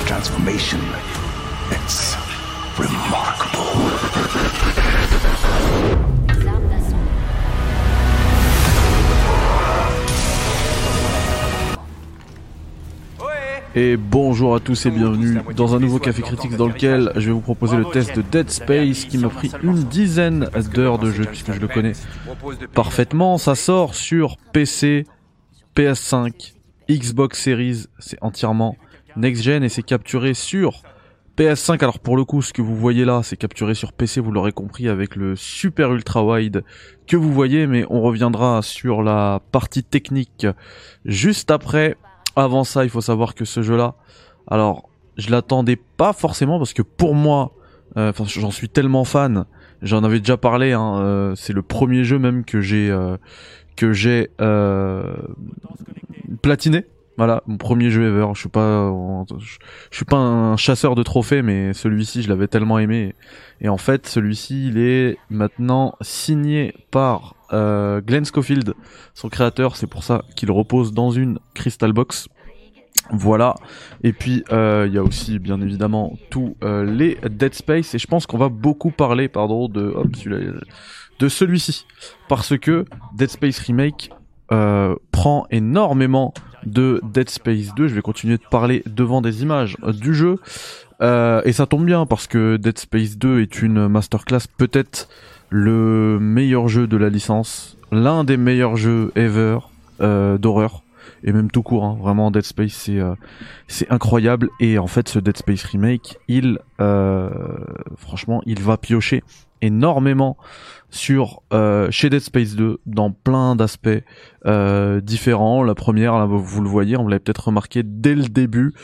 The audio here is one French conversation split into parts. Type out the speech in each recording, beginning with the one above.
transformation. Et bonjour à tous et bienvenue dans un nouveau Café Critique dans lequel je vais vous proposer le test de Dead Space qui m'a pris une dizaine d'heures de jeu puisque je le connais parfaitement. Ça sort sur PC, PS5, Xbox Series, c'est entièrement next-gen et c'est capturé sur PS5. Alors pour le coup, ce que vous voyez là, c'est capturé sur PC, vous l'aurez compris avec le super ultra wide que vous voyez, mais on reviendra sur la partie technique juste après. Avant ça, il faut savoir que ce jeu-là, alors je l'attendais pas forcément parce que pour moi, euh, j'en suis tellement fan, j'en avais déjà parlé. Hein, euh, c'est le premier jeu même que j'ai euh, que j'ai platiné. Voilà, mon premier jeu ever. Je suis pas, je, suis pas un chasseur de trophées, mais celui-ci, je l'avais tellement aimé. Et en fait, celui-ci, il est maintenant signé par euh, Glenn Schofield, son créateur. C'est pour ça qu'il repose dans une Crystal Box. Voilà. Et puis euh, il y a aussi bien évidemment tous euh, les Dead Space. Et je pense qu'on va beaucoup parler, pardon, de hop, de celui-ci, parce que Dead Space Remake euh, prend énormément de Dead Space 2. Je vais continuer de parler devant des images du jeu. Euh, et ça tombe bien parce que Dead Space 2 est une masterclass, peut-être le meilleur jeu de la licence, l'un des meilleurs jeux ever euh, d'horreur et même tout court. Hein. Vraiment Dead Space c'est euh, c'est incroyable et en fait ce Dead Space remake, il euh, franchement il va piocher énormément sur euh, chez Dead Space 2 dans plein d'aspects différents. La première, là, vous le voyez, on l'avait peut-être remarqué dès le début,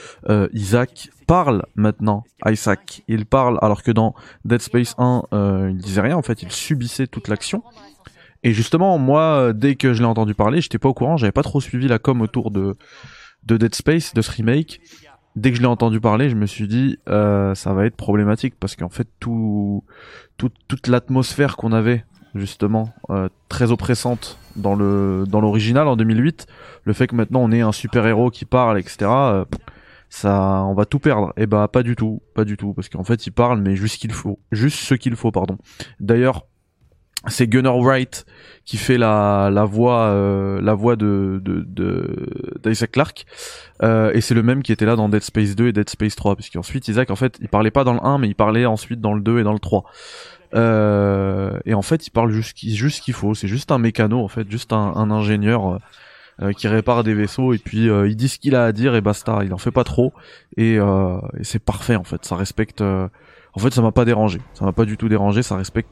Isaac parle maintenant. Isaac, il parle alors que dans Dead Space 1, euh, il disait rien en fait, il subissait toute l'action. Et justement, moi, dès que je l'ai entendu parler, j'étais pas au courant, j'avais pas trop suivi la com autour de de Dead Space, de ce remake dès que je l'ai entendu parler, je me suis dit euh, ça va être problématique parce qu'en fait tout, toute l'atmosphère qu'on avait justement euh, très oppressante dans l'original en 2008, le fait que maintenant on ait un super héros qui parle etc. Euh, ça on va tout perdre. Et eh bah pas du tout, pas du tout parce qu'en fait il parle mais juste ce qu'il faut, juste ce qu'il faut pardon. D'ailleurs c'est Gunnar Wright qui fait la, la voix euh, la voix de de d'Isaac Clarke. Euh, et c'est le même qui était là dans Dead Space 2 et Dead Space 3 puisqu'ensuite Isaac en fait il parlait pas dans le 1 mais il parlait ensuite dans le 2 et dans le 3 euh, et en fait il parle juste juste ce qu'il faut. C'est juste un mécano en fait juste un, un ingénieur euh, qui répare des vaisseaux. Et puis il dit ce qu'il a à dire et basta. Il en fait pas trop. Et, et c'est parfait en fait. Ça respecte en fait ça m'a pas dérangé. Ça m'a pas du tout dérangé. Ça respecte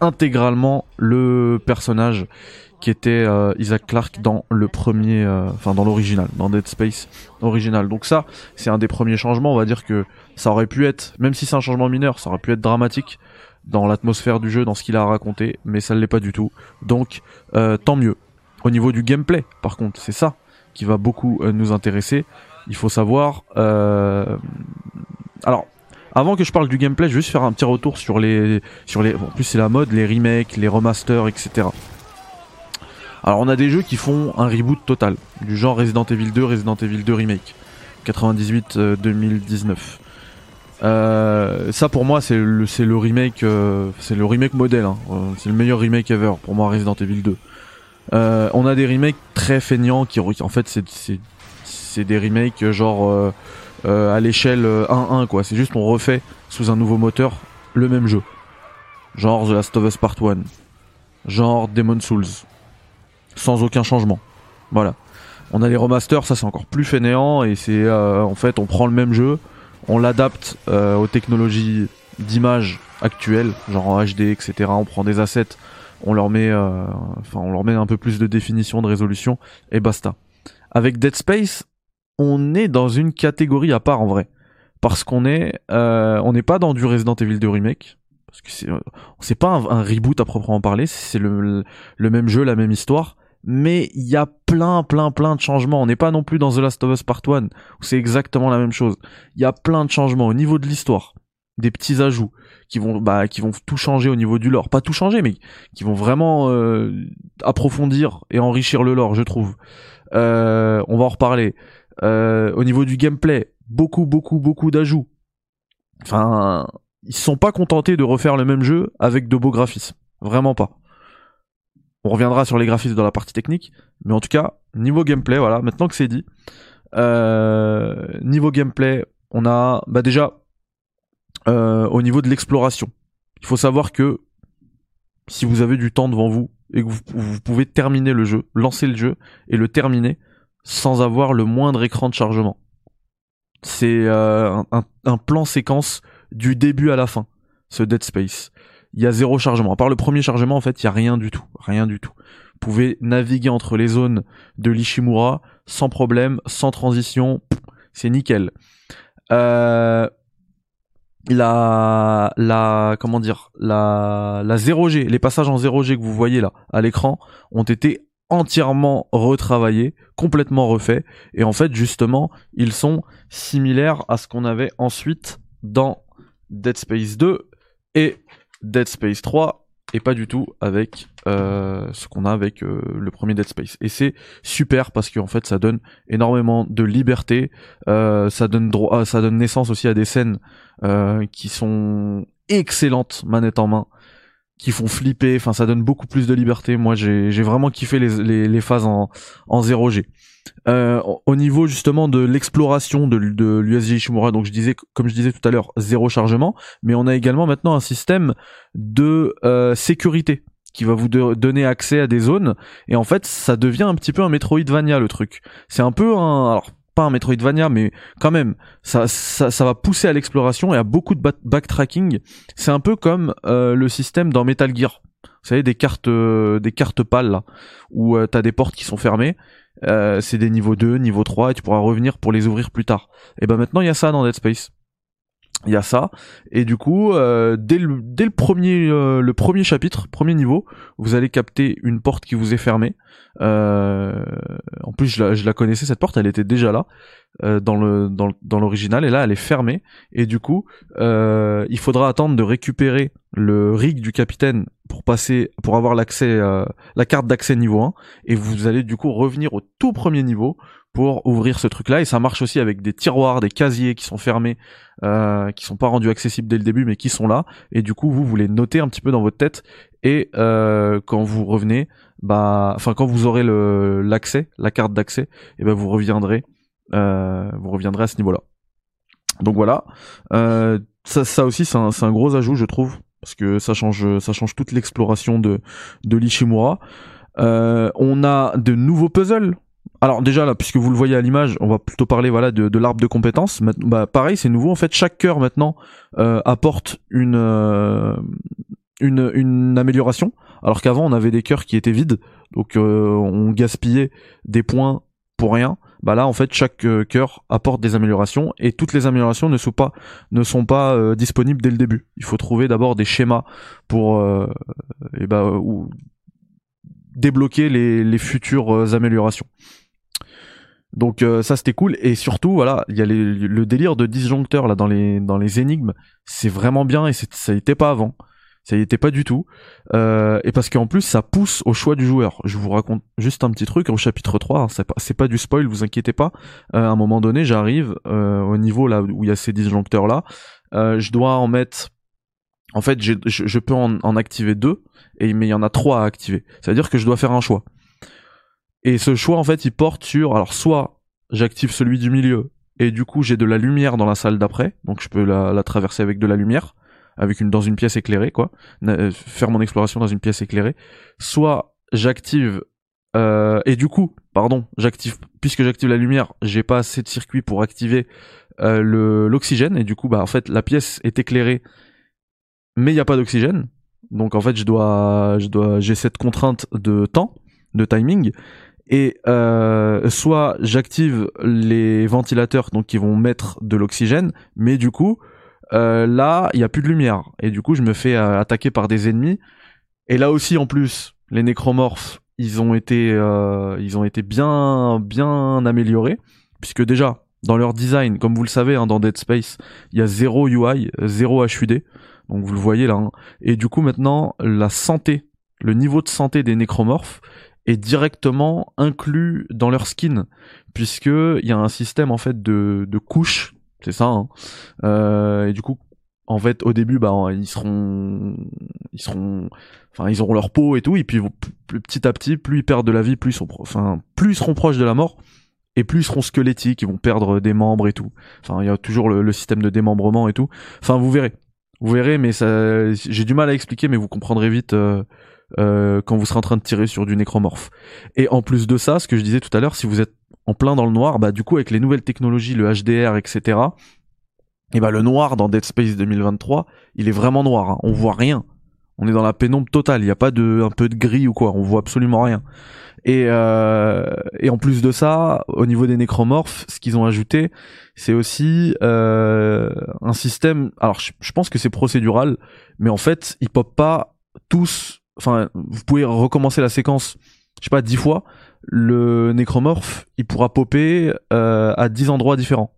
intégralement le personnage qui était euh, Isaac Clarke dans le premier, euh, enfin dans l'original, dans Dead Space original. Donc ça, c'est un des premiers changements. On va dire que ça aurait pu être, même si c'est un changement mineur, ça aurait pu être dramatique dans l'atmosphère du jeu, dans ce qu'il a raconté, mais ça ne l'est pas du tout. Donc euh, tant mieux. Au niveau du gameplay, par contre, c'est ça qui va beaucoup nous intéresser. Il faut savoir. Alors, avant que je parle du gameplay, je vais juste faire un petit retour sur les, sur les, en plus c'est la mode, les remakes, les remasters, etc. Alors on a des jeux qui font un reboot total, du genre Resident Evil 2, Resident Evil 2 remake, 98-2019. Euh, ça pour moi c'est le, c'est le remake, euh, c'est le remake modèle, hein. euh, c'est le meilleur remake ever pour moi Resident Evil 2. on a des remakes très feignants qui en fait c'est, c'est, des remakes genre euh, à l'échelle 1-1 euh, quoi. C'est juste on refait sous un nouveau moteur le même jeu. Genre The Last of Us Part 1. Genre Demon Souls. Sans aucun changement. Voilà. On a les remasters, ça c'est encore plus fainéant et c'est euh, en fait on prend le même jeu, on l'adapte aux technologies d'image actuelles, genre en HD, etc. On prend des assets, on leur met, enfin on leur met un peu plus de définition, de résolution et basta. Avec Dead Space, on est dans une catégorie à part en vrai. Parce qu'on est, euh, on n'est pas dans du Resident Evil 2 remake. Parce que c'est, c'est pas un, reboot à proprement parler. C'est le, même jeu, la même histoire. Mais il y a plein, plein, plein de changements. On n'est pas non plus dans The Last of Us Part 1 où c'est exactement la même chose. Il y a plein de changements au niveau de l'histoire, des petits ajouts qui vont, bah, qui vont tout changer au niveau du lore. Pas tout changer, mais qui vont vraiment euh, approfondir et enrichir le lore, je trouve. Euh, on va en reparler. Euh, au niveau du gameplay, beaucoup, beaucoup, beaucoup d'ajouts. Enfin, ils sont pas contentés de refaire le même jeu avec de beaux graphismes. Vraiment pas. On reviendra sur les graphismes dans la partie technique, mais en tout cas, niveau gameplay, voilà, maintenant que c'est dit, euh, niveau gameplay, on a bah déjà euh, au niveau de l'exploration. Il faut savoir que si vous avez du temps devant vous et que vous, pouvez terminer le jeu, lancer le jeu et le terminer sans avoir le moindre écran de chargement. C'est euh, un, plan séquence du début à la fin, ce Dead Space. Il y a zéro chargement. À part le premier chargement, en fait, il y a rien du tout. Rien du tout. Vous pouvez naviguer entre les zones de l'Ishimura sans problème, sans transition. C'est nickel. Euh, la la comment dire la la 0G, les passages en 0G que vous voyez là à l'écran ont été entièrement retravaillés, complètement refaits et en fait justement, ils sont similaires à ce qu'on avait ensuite dans Dead Space 2 et Dead Space 3 et pas du tout avec euh, ce qu'on a avec euh, le premier Dead Space. Et c'est super parce qu'en fait ça donne énormément de liberté, euh, ça donne droit, ça donne naissance aussi à des scènes qui sont excellentes manette en main, qui font flipper. Enfin ça donne beaucoup plus de liberté. Moi j'ai vraiment kiffé les, les, les phases en, en 0G. Euh, au niveau justement de l'exploration de, de l'USG Ishimura, donc je disais, comme je disais tout à l'heure, zéro chargement, mais on a également maintenant un système de euh, sécurité qui va vous donner accès à des zones et en fait ça devient un petit peu un Metroidvania le truc. C'est un peu un alors pas un Metroidvania mais quand même ça ça, va pousser à l'exploration et à beaucoup de backtracking. C'est un peu comme euh, le système dans Metal Gear. Vous savez des cartes des cartes pâles là où t'as des portes qui sont fermées euh, c'est des niveaux 2, niveau 3, et tu pourras revenir pour les ouvrir plus tard. Et ben maintenant il y a ça dans Dead Space. Il y a ça, et du coup, euh, dès, le, dès le premier euh, le premier chapitre, premier niveau, vous allez capter une porte qui vous est fermée. en plus, je la, je la connaissais cette porte, elle était déjà là. Euh, dans le dans, dans l'original et là elle est fermée et du coup euh, il faudra attendre de récupérer le rig du capitaine pour passer pour avoir l'accès euh, la carte d'accès niveau 1 et vous allez du coup revenir au tout premier niveau pour ouvrir ce truc là et ça marche aussi avec des tiroirs des casiers qui sont fermés euh, qui sont pas rendus accessibles dès le début mais qui sont là. Et du coup vous voulez noter un petit peu dans votre tête. Et euh, quand vous revenez bah enfin quand vous aurez le l'accès la carte d'accès et ben vous reviendrez euh, vous reviendrez à ce niveau-là. Donc voilà, euh, ça, ça aussi c'est un, un, gros ajout je trouve parce que ça change ça change toute l'exploration de de l'Ishimura. Euh, on a de nouveaux puzzles. Alors déjà là, puisque vous le voyez à l'image, on va plutôt parler voilà de, de l'arbre de compétences. Bah, pareil, c'est nouveau en fait. Chaque cœur maintenant euh, apporte une, euh, une une amélioration, alors qu'avant on avait des cœurs qui étaient vides, donc euh, on gaspillait des points pour rien bah là en fait chaque euh, cœur apporte des améliorations et toutes les améliorations ne sont pas euh, disponibles dès le début. Il faut trouver d'abord des schémas pour euh, bah, débloquer les, futures améliorations. Donc ça c'était cool et surtout voilà il y a le délire de disjoncteur là dans les énigmes c'est vraiment bien et ça n'était pas avant ça y était pas du tout. Euh, et parce qu'en plus, ça pousse au choix du joueur. Je vous raconte juste un petit truc au chapitre 3, hein, c'est pas, pas, du spoil, vous inquiétez pas. Euh, à un moment donné, j'arrive euh, au niveau là où il y a ces disjoncteurs là. je dois en mettre... En fait, je, je, peux en, activer deux, et, mais il y en a trois à activer. Ça veut dire que je dois faire un choix. Et ce choix, en fait, il porte sur... Alors, soit j'active celui du milieu, et du coup, j'ai de la lumière dans la salle d'après, donc je peux la traverser avec de la lumière avec une dans une pièce éclairée quoi, euh, faire mon exploration dans une pièce éclairée, soit j'active euh, et du coup, pardon, j'active puisque j'active la lumière, j'ai pas assez de circuit pour activer euh, le l'oxygène et du coup bah en fait la pièce est éclairée mais il y a pas d'oxygène. Donc en fait, je dois je dois j'ai cette contrainte de temps, de timing et euh, soit j'active les ventilateurs donc qui vont mettre de l'oxygène mais du coup euh, là, il y a plus de lumière et du coup, je me fais euh, attaquer par des ennemis. Et là aussi, en plus, les nécromorphes, ils ont été, euh, ils ont été bien, bien améliorés, puisque déjà dans leur design, comme vous le savez, hein, dans Dead Space, il y a zéro UI, zéro HUD, donc vous le voyez là. Hein. Et du coup, maintenant, la santé, le niveau de santé des nécromorphes est directement inclus dans leur skin, puisque il y a un système en fait de, de couches, c'est ça. Hein. Euh, et du coup, en fait, au début, bah, ils seront, ils seront, enfin, ils auront leur peau et tout, et puis petit à petit, plus ils perdent de la vie, plus ils sont, enfin, plus ils seront proches de la mort, et plus ils seront squelettiques, ils vont perdre des membres et tout. Enfin, il y a toujours le, système de démembrement et tout. Enfin, vous verrez, vous verrez, mais ça, j'ai du mal à expliquer, mais vous comprendrez vite. Euh, euh, quand vous serez en train de tirer sur du nécromorphe. Et en plus de ça, ce que je disais tout à l'heure, si vous êtes en plein dans le noir, bah du coup avec les nouvelles technologies, le HDR, etc. Et bah le noir dans Dead Space 2023, il est vraiment noir. Hein. On voit rien. On est dans la pénombre totale. Il n'y a pas de un peu de gris ou quoi. On voit absolument rien. Et euh, et en plus de ça, au niveau des nécromorphes, ce qu'ils ont ajouté, c'est aussi euh, un système. Alors je, pense que c'est procédural, mais en fait, ils popent pas tous enfin, vous pouvez recommencer la séquence, je sais pas, dix fois, le nécromorphe, il pourra popper euh, à dix endroits différents.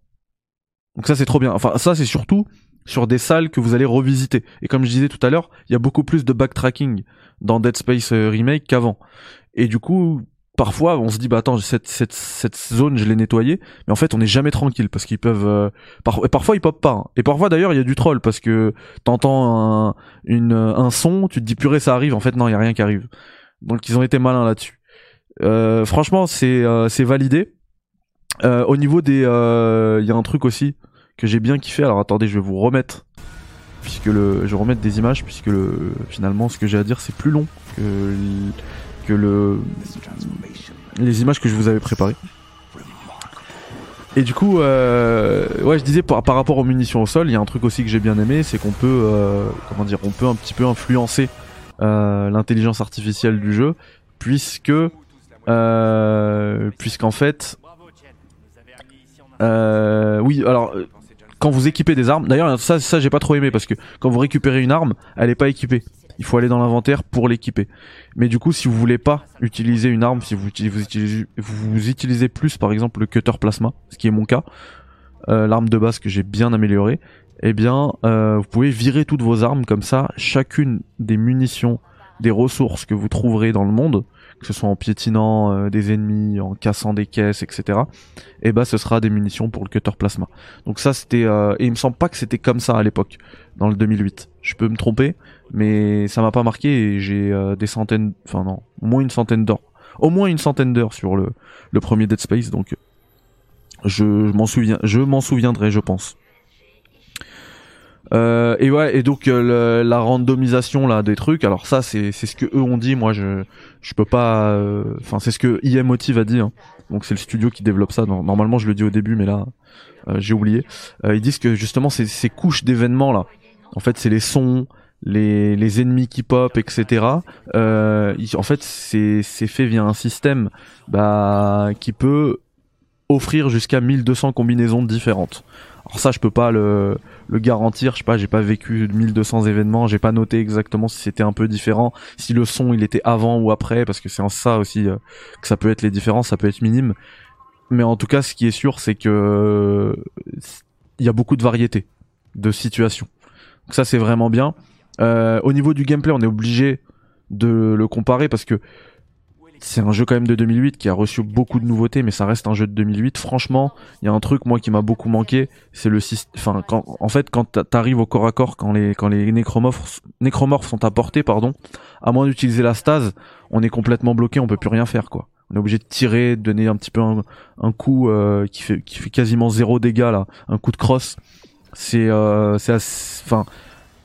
Donc ça c'est trop bien. Enfin ça c'est surtout sur des salles que vous allez revisiter. Et comme je disais tout à l'heure, il y a beaucoup plus de backtracking dans Dead Space euh, Remake qu'avant. Et du coup, parfois on se dit bah attends cette cette cette zone je l'ai nettoyée mais en fait on n'est jamais tranquille parce qu'ils peuvent euh, et parfois ils popent pas hein. et parfois d'ailleurs il y a du troll parce que t'entends un une un son tu te dis purée ça arrive en fait non il y a rien qui arrive donc ils ont été malins là-dessus franchement c'est euh, c'est validé. Euh, au niveau des il y a un truc aussi que j'ai bien kiffé. Alors attendez je vais vous remettre. Puisque le je vais remettre des images puisque le finalement ce que j'ai à dire c'est plus long que le les images que je vous avais préparées. Et du coup, euh, ouais, je disais par, rapport aux munitions au sol, il y a un truc aussi que j'ai bien aimé, c'est qu'on peut, euh, comment dire, on peut un petit peu influencer euh, l'intelligence artificielle du jeu, puisque, puisqu'en fait, oui, alors quand vous équipez des armes, d'ailleurs ça, ça j'ai pas trop aimé parce que quand vous récupérez une arme, elle est pas équipée il faut aller dans l'inventaire pour l'équiper. Mais du coup, si vous voulez pas utiliser une arme, si vous, utilisez, vous utilisez plus par exemple le cutter plasma, ce qui est mon cas, euh, l'arme de base que j'ai bien améliorée, eh bien, euh, vous pouvez virer toutes vos armes comme ça. Chacune des munitions, des ressources que vous trouverez dans le monde, que ce soit en piétinant euh, des ennemis, en cassant des caisses, etc. Et bah, ce sera des munitions pour le cutter plasma. Donc ça, c'était, et il me semble pas que c'était comme ça à l'époque, dans le 2008. Je peux me tromper, mais ça m'a pas marqué et j'ai euh, des centaines, enfin non, au moins une centaine d'heures, au moins une centaine d'heures sur le, le premier Dead Space, donc je, m'en souviens, je m'en souviendrai, je pense. Euh, et ouais, et donc euh, la randomisation là des trucs. Alors ça, c'est c'est ce que eux ont dit. Moi, je je peux pas. Euh, enfin, c'est ce que IMOTIV a dit. Hein. Donc c'est le studio qui développe ça. Normalement, je le dis au début, mais là, j'ai oublié. ils disent que justement ces, ces couches d'événements là. En fait, c'est les sons, les, les ennemis qui pop, etc. Euh, en fait, c'est fait via un système bah, qui peut offrir jusqu'à 1200 combinaisons différentes. Alors ça, je peux pas le, garantir. Je sais pas, j'ai pas vécu 1200 événements. J'ai pas noté exactement si c'était un peu différent, si le son il était avant ou après, parce que c'est en ça aussi euh, que ça peut être les différences. Ça peut être minime. Mais en tout cas, ce qui est sûr, c'est que il y a beaucoup de variétés de situations. Donc ça, c'est vraiment bien. Euh, au niveau du gameplay, on est obligé de le comparer parce que c'est un jeu quand même de 2008 qui a reçu beaucoup de nouveautés, mais ça reste un jeu de 2008. Franchement, il y a un truc moi qui m'a beaucoup manqué, c'est le système. Enfin, quand, en fait, quand t'arrives au corps à corps, quand les nécromorphes nécromorphes sont apportés, pardon, à moins d'utiliser la stase, on est complètement bloqué, on peut plus rien faire quoi. On est obligé de tirer, de donner un petit peu un, coup euh, qui fait qui fait quasiment zéro dégâts là, un coup de crosse. C'est euh, c'est enfin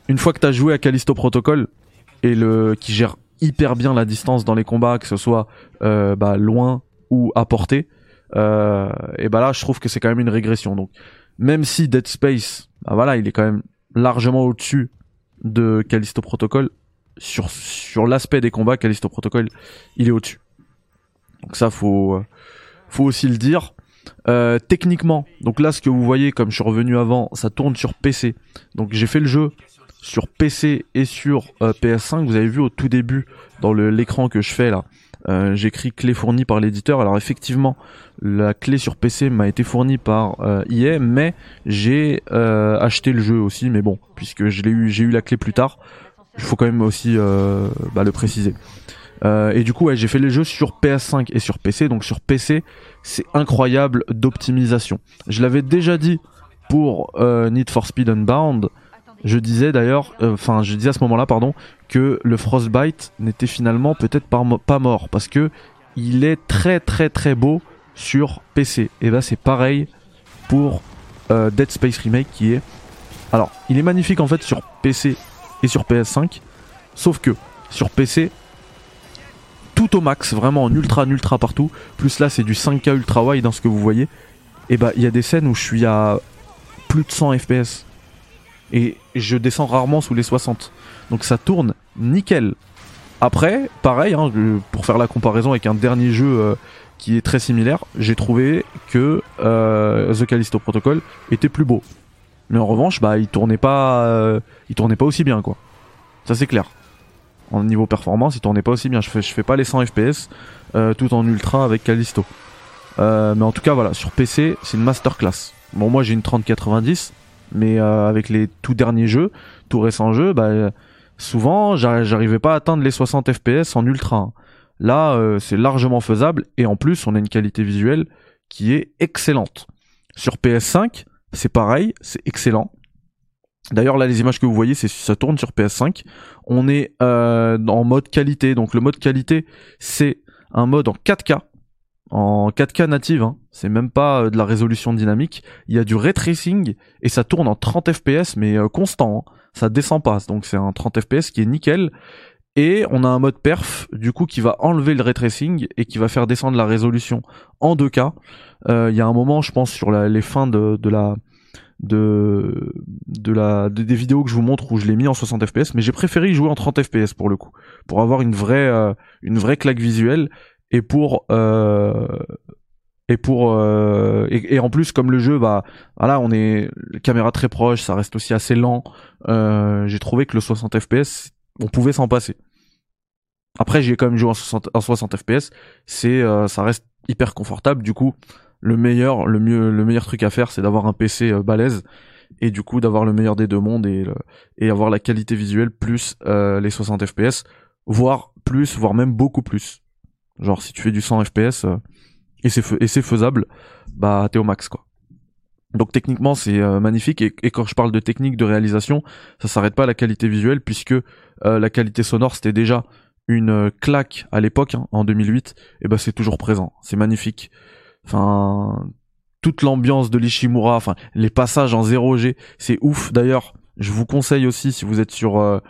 une fois que t'as joué à Callisto Protocol et le qui gère hyper bien la distance dans les combats, que ce soit euh, bah, loin ou à portée, euh, et bah là je trouve que c'est quand même une régression. Donc même si Dead Space, bah voilà, il est quand même largement au-dessus de Callisto Protocol sur sur l'aspect des combats, Callisto Protocol, il est au-dessus. Donc ça faut faut aussi le dire. Euh, techniquement, donc là ce que vous voyez comme je suis revenu avant, ça tourne sur PC. Donc j'ai fait le jeu sur PC et sur euh, PS5. Vous avez vu au tout début dans l'écran que je fais là, euh, j'écris clé fournie par l'éditeur. Alors effectivement, la clé sur PC m'a été fournie par euh, EA, mais j'ai euh, acheté le jeu aussi. Mais bon, puisque j'ai eu la clé plus tard. Il faut quand même aussi bah, le préciser. Et du coup, j'ai fait les jeux sur PS5 et sur PC. Donc sur PC, c'est incroyable d'optimisation. Je l'avais déjà dit pour Need for Speed Unbound. Je disais d'ailleurs, euh, enfin, je disais à ce moment-là, pardon, que le Frostbite n'était finalement peut-être pas, mo- pas mort parce que il est très très très beau sur PC. Et là, c'est pareil pour euh, Dead Space Remake qui est. Alors, il est magnifique en fait sur PC et sur PS5, sauf que sur PC, tout au max, vraiment en ultra, en ultra partout. Plus là, c'est du 5K ultra wide dans ce que vous voyez. Et bah, il y a des scènes où je suis à plus de 100 FPS. Et je descends rarement sous les 60. Donc ça tourne nickel. Après, pareil, hein, pour faire la comparaison avec un dernier jeu euh, qui est très similaire, j'ai trouvé que euh, The Callisto Protocol était plus beau. Mais en revanche, bah, il tournait pas, euh, il tournait pas aussi bien, quoi. Ça c'est clair. En niveau performance, il tournait pas aussi bien. Je fais, je fais pas les 100 FPS tout en ultra avec Callisto. Mais en tout cas, voilà, sur PC, c'est une masterclass. Bon, moi j'ai une 3090, mais euh, avec les tout derniers jeux, tout récents jeux, bah, souvent j'arri- j'arrivais pas à atteindre les 60 FPS en ultra. Là, euh, c'est largement faisable et en plus, on a une qualité visuelle qui est excellente. Sur PS5, c'est pareil, c'est excellent. D'ailleurs, là, les images que vous voyez, c'est ça tourne sur PS5. On est euh, en mode qualité. Donc, le mode qualité, c'est un mode en 4K, en 4K native. Hein. C'est même pas euh, de la résolution dynamique. Il y a du ray tracing et ça tourne en 30 FPS, mais euh, constant. hein. Ça descend pas. Donc, c'est un 30 FPS qui est nickel. Et on a un mode perf, du coup, qui va enlever le ray tracing et qui va faire descendre la résolution en 2K. Euh, Il y a un moment, je pense, sur la- les fins de, de la de de la de- des vidéos que je vous montre où je l'ai mis en 60 fps mais j'ai préféré y jouer en 30 fps pour le coup pour avoir une vraie euh, une vraie claque visuelle et pour euh, et pour euh, et, et en plus comme le jeu bah voilà on est caméra très proche ça reste aussi assez lent euh, j'ai trouvé que le 60 fps on pouvait s'en passer. Après j'ai quand même joué en 60 en 60 fps c'est euh, ça reste hyper confortable. Du coup le meilleur le mieux le meilleur truc à faire c'est d'avoir un PC euh, balèze et du coup d'avoir le meilleur des deux mondes et et avoir la qualité visuelle plus euh, les 60 fps voire plus voire même beaucoup plus genre si tu fais du 100 fps euh, et c'est et faisable bah t'es au max quoi. Donc techniquement c'est euh, magnifique et, et quand je parle de technique de réalisation ça s'arrête pas à la qualité visuelle puisque euh, la qualité sonore c'était déjà une claque à l'époque hein, en 2008 et ben c'est toujours présent. C'est magnifique. Enfin toute l'ambiance de l'Ishimura enfin les passages en 0G c'est ouf. D'ailleurs je vous conseille aussi si vous êtes sur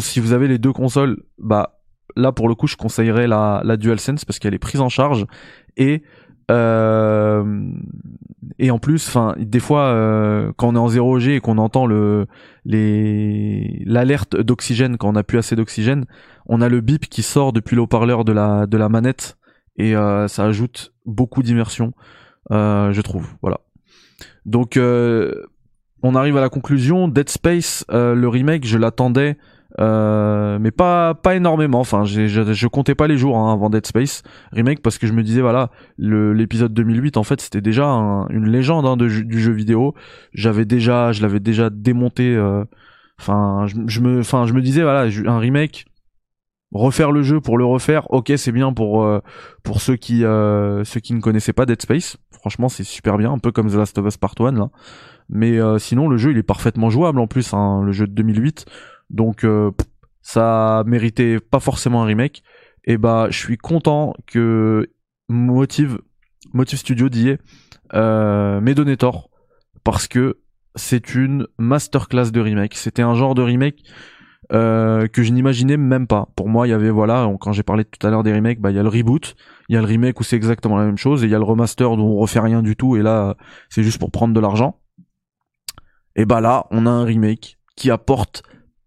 si vous avez les deux consoles bah là pour le coup je conseillerais la, la DualSense parce qu'elle est prise en charge. Et euh, et en plus enfin des fois euh, quand on est en 0G et qu'on entend le les l'alerte d'oxygène quand on a plus assez d'oxygène on a le bip qui sort depuis le haut-parleur de la de la manette et euh, ça ajoute beaucoup d'immersion euh, je trouve. Voilà. Donc euh, on arrive à la conclusion. Dead Space euh, le remake je l'attendais euh, mais pas pas énormément. Enfin je, je comptais pas les jours hein, avant Dead Space remake parce que je me disais voilà le- l'épisode 2008 en fait c'était déjà un- une légende hein, de, du jeu vidéo. J'avais déjà je l'avais déjà démonté euh, enfin je, je me enfin je me disais voilà un remake refaire le jeu pour le refaire ok c'est bien pour euh, pour ceux qui euh, ceux qui ne connaissaient pas Dead Space. Franchement c'est super bien un peu comme The Last of Us Part 1 là. Mais euh, sinon le jeu il est parfaitement jouable en plus hein, le jeu de 2008 donc euh, ça méritait pas forcément un remake et bah je suis content que Motive Studio est euh, m'ait donné tort parce que c'est une masterclass de remake c'était un genre de remake euh, que je n'imaginais même pas. Pour moi, il y avait voilà, quand j'ai parlé tout à l'heure des remakes, bah il y a le reboot, il y a le remake où c'est exactement la même chose, et il y a le remaster où on refait rien du tout, et là c'est juste pour prendre de l'argent. Et bah là, on a un remake qui apporte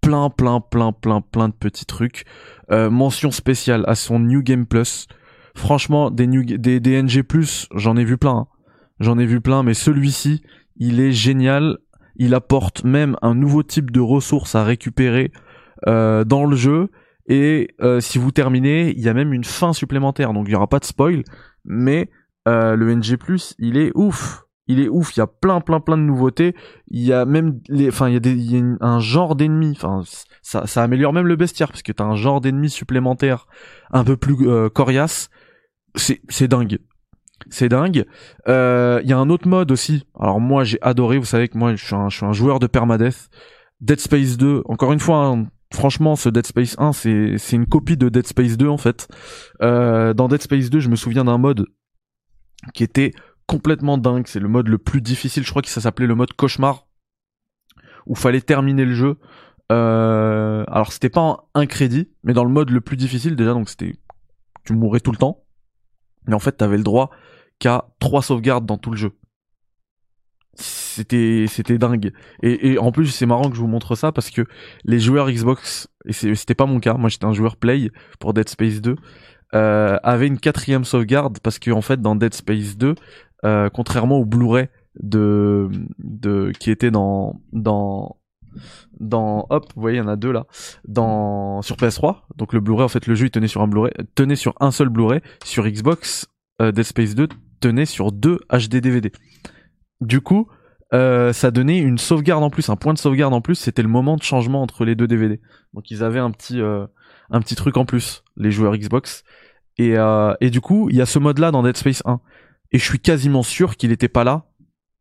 plein, plein, plein, plein, plein de petits trucs. Euh, mention spéciale à son New Game Plus. Franchement, des, new, des, NG Plus, j'en ai vu plein. hein. J'en ai vu plein, mais celui-ci, il est génial. Il apporte même un nouveau type de ressources à récupérer euh, dans le jeu. Et euh, si vous terminez, il y a même une fin supplémentaire. Donc il n'y aura pas de spoil. Mais le NG+, il est ouf. Il est ouf. Il y a plein, plein, plein de nouveautés. Il y a même les, enfin, il y a, un genre d'ennemis. Enfin, ça, améliore même le bestiaire parce que t'as un genre d'ennemis supplémentaire un peu plus euh, coriace. C'est, c'est dingue. C'est dingue. Euh, Il y a un autre mode aussi. Alors moi, j'ai adoré. Vous savez que moi, je suis un, je suis un joueur de permadeath. Dead Space 2. Encore une fois, hein, franchement, ce Dead Space 1, c'est, c'est une copie de Dead Space 2 en fait. Euh, dans Dead Space 2, je me souviens d'un mode qui était complètement dingue. C'est le mode le plus difficile. Je crois que ça s'appelait le mode cauchemar, où fallait terminer le jeu. Euh, alors c'était pas un crédit, mais dans le mode le plus difficile déjà, donc c'était tu mourais tout le temps. Mais en fait, t'avais le droit qu'à trois sauvegardes dans tout le jeu. C'était c'était dingue. Et, en plus, c'est marrant que je vous montre ça parce que les joueurs Xbox, et c'était pas mon cas, moi j'étais un joueur Play pour Dead Space 2, euh, avaient une quatrième sauvegarde parce que en fait dans Dead Space 2, euh, contrairement au Blu-ray de de qui était dans dans dans hop vous voyez il y en a deux là dans sur PS3 donc le Blu-ray en fait le jeu il tenait sur un Blu-ray tenait sur un seul Blu-ray. Sur Xbox euh, Dead Space 2 tenait sur deux HD DVD du coup euh, ça donnait une sauvegarde en plus un point de sauvegarde en plus. C'était le moment de changement entre les deux DVD donc ils avaient un petit un petit truc en plus les joueurs Xbox. Et et du coup il y a ce mode là dans Dead Space 1 et je suis quasiment sûr qu'il était pas là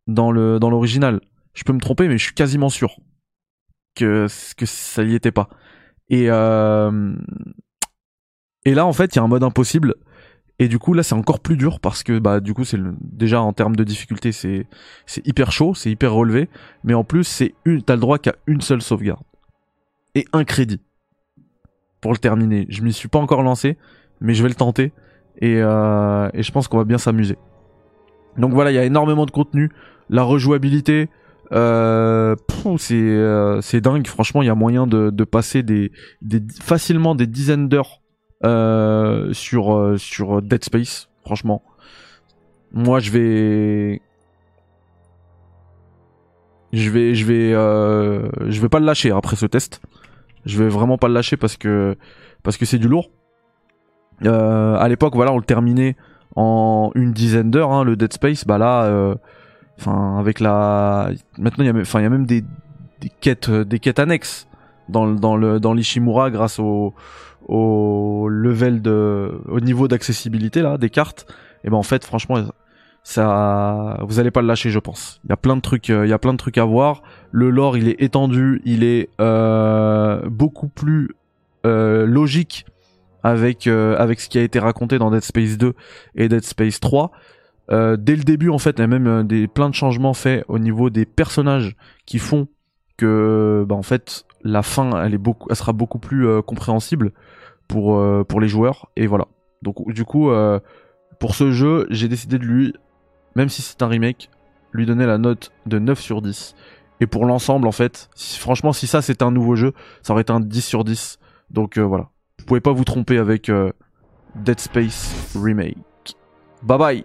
dans le dans l'original je peux me tromper mais je suis quasiment sûr que que ça y était pas. Et euh, et là en fait, il y a un mode impossible et du coup là c'est encore plus dur parce que bah du coup c'est déjà en termes de difficulté c'est c'est hyper chaud, c'est hyper relevé, mais en plus c'est une t'as le droit qu'à une seule sauvegarde et un crédit pour le terminer. Je m'y suis pas encore lancé, mais je vais le tenter et euh, et je pense qu'on va bien s'amuser. Donc voilà, il y a énormément de contenu, la rejouabilité, euh, c'est euh, c'est dingue. Franchement, il y a moyen de, de passer des, des facilement des dizaines d'heures euh, sur euh, sur Dead Space. Franchement, moi je vais je vais je vais euh, je vais pas le lâcher après ce test. Je vais vraiment pas le lâcher parce que parce que c'est du lourd. Euh, à l'époque, voilà, on le terminait une dizaine d'heures, hein, le Dead Space. Bah là, euh, Enfin, avec la, maintenant il y a, enfin il y a même des, quêtes, euh, des quêtes annexes dans dans le dans l'Ishimura grâce au au level de, au niveau d'accessibilité là des cartes. Et ben en fait, franchement, ça, vous allez pas le lâcher, je pense. Il y a plein de trucs, euh, il y a plein de trucs à voir. Le lore, il est étendu, il est beaucoup plus logique avec euh, avec ce qui a été raconté dans Dead Space 2 et Dead Space 3. Euh, dès le début, en fait, il y a même euh, des plein de changements faits au niveau des personnages qui font que, bah, en fait, la fin, elle est beaucoup, elle sera beaucoup plus euh, compréhensible pour pour les joueurs. Et voilà. Donc, du coup, pour ce jeu, j'ai décidé de lui, même si c'est un remake, lui donner la note de 9 sur 10. Et pour l'ensemble, en fait, franchement, si ça c'était un nouveau jeu, ça aurait été un 10 sur 10. Donc voilà. Vous pouvez pas vous tromper avec Dead Space Remake. Bye bye